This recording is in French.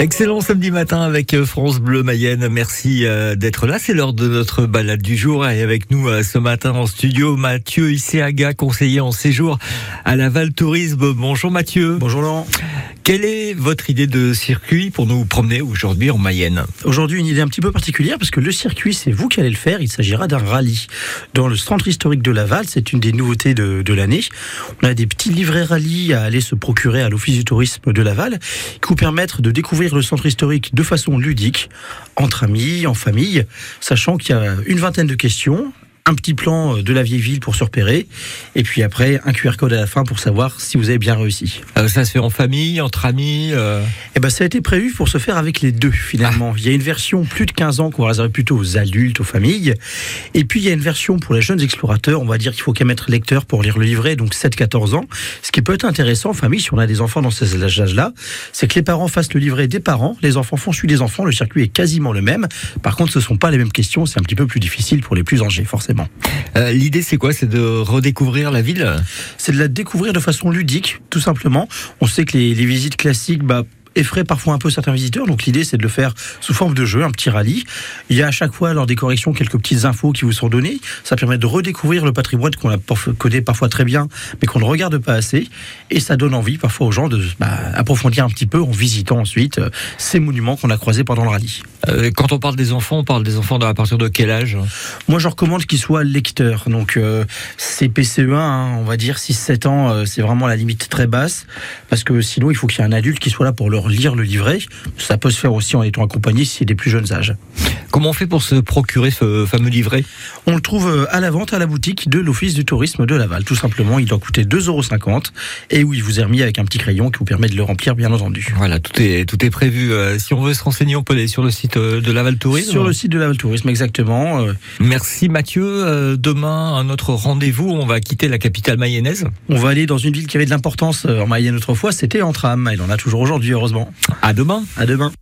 Excellent samedi matin avec euh, France Bleu Mayenne. Merci euh, d'être là. C'est l'heure de notre balade du jour. Et avec nous euh, ce matin en studio, Mathieu Isséaga, conseiller en séjour à la Val Tourisme. Bonjour Mathieu. Bonjour Laurent. Quelle est votre idée de circuit pour nous promener aujourd'hui en Mayenne? Aujourd'hui, une idée un petit peu particulière parce que le circuit, c'est vous qui allez le faire. Il s'agira d'un rallye. Dans le centre historique de Laval, c'est une des nouveautés de, de l'année. On a des petits livrets rallye à aller se procurer à l'Office du tourisme de Laval qui vous permettent de découvrir le centre historique de façon ludique, entre amis, en famille, sachant qu'il y a une vingtaine de questions un petit plan euh, de la vieille ville pour se repérer, et puis après un QR code à la fin pour savoir si vous avez bien réussi. Euh, ça se fait en famille, entre amis euh... Eh ben, ça a été prévu pour se faire avec les deux finalement. Ah. Il y a une version plus de 15 ans qu'on va réserver plutôt aux adultes, aux familles, et puis il y a une version pour les jeunes explorateurs. On va dire qu'il faut qu'à mettre lecteur pour lire le livret, donc 7-14 ans. Ce qui peut être intéressant en famille, si on a des enfants dans ces âges-là, c'est que les parents fassent le livret des parents, les enfants font celui des enfants. Le circuit est quasiment le même. Par contre, ce ne sont pas les mêmes questions. C'est un petit peu plus difficile pour les plus âgés, forcément. Euh, L'idée, c'est quoi? C'est de redécouvrir la ville? C'est de la découvrir de façon ludique, tout simplement. On sait que les, les visites classiques, bah, effraie parfois un peu certains visiteurs. Donc l'idée, c'est de le faire sous forme de jeu, un petit rallye. Il y a à chaque fois, lors des corrections, quelques petites infos qui vous sont données. Ça permet de redécouvrir le patrimoine qu'on a codé parfois très bien, mais qu'on ne regarde pas assez. Et ça donne envie parfois aux gens de bah, approfondir un petit peu en visitant ensuite euh, ces monuments qu'on a croisés pendant le rallye. Euh, quand on parle des enfants, on parle des enfants à partir de quel âge? Moi, je recommande qu'ils soient lecteurs. Donc euh, c'est PCE1, hein, on va dire 6-7 ans, euh, c'est vraiment la limite très basse. Parce que sinon, il faut qu'il y ait un adulte qui soit là pour leur lire le livret. Ça peut se faire aussi en étant accompagné si c'est des plus jeunes âges. Comment on fait pour se procurer ce fameux livret? On le trouve à la vente à la boutique de l'Office du tourisme de Laval. Tout simplement, il doit coûter 2,50 euros et où il vous est remis avec un petit crayon qui vous permet de le remplir, bien entendu. Voilà, tout est, tout est prévu. si on veut se renseigner, on peut aller sur le site de Laval Tourisme Sur le site de Laval Tourisme, exactement. Merci Mathieu. Demain, un autre rendez-vous. On va quitter la capitale mayonnaise. On va aller dans une ville qui avait de l'importance en Mayenne autrefois. C'était Antram. Il en a toujours aujourd'hui, heureusement. À demain. À demain.